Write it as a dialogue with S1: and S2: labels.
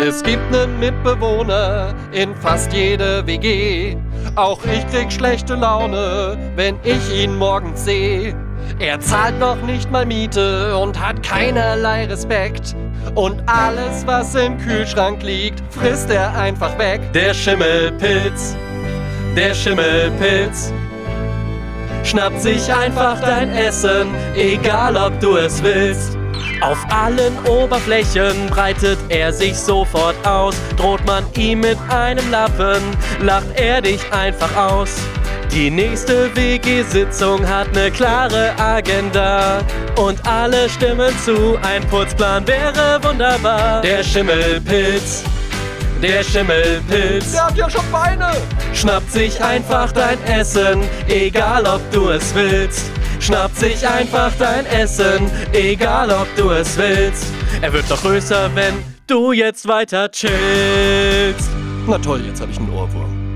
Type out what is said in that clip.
S1: Es gibt nen Mitbewohner in fast jeder WG. Auch ich krieg schlechte Laune, wenn ich ihn morgens seh. Er zahlt noch nicht mal Miete und hat keinerlei Respekt. Und alles, was im Kühlschrank liegt, frisst er einfach weg. Der Schimmelpilz, der Schimmelpilz. Schnappt sich einfach dein Essen, egal ob du es willst. Auf allen Oberflächen breitet er sich sofort aus. Droht man ihm mit einem Lappen, lacht er dich einfach aus. Die nächste WG-Sitzung hat ne klare Agenda und alle stimmen zu. Ein Putzplan wäre wunderbar. Der Schimmelpilz, der Schimmelpilz.
S2: Der hat ja schon Beine.
S1: Schnappt sich einfach dein Essen, egal ob du es willst. Schnappt sich einfach dein Essen, egal ob du es willst. Er wird doch größer, wenn du jetzt weiter chillst.
S2: Na toll, jetzt habe ich einen Ohrwurm.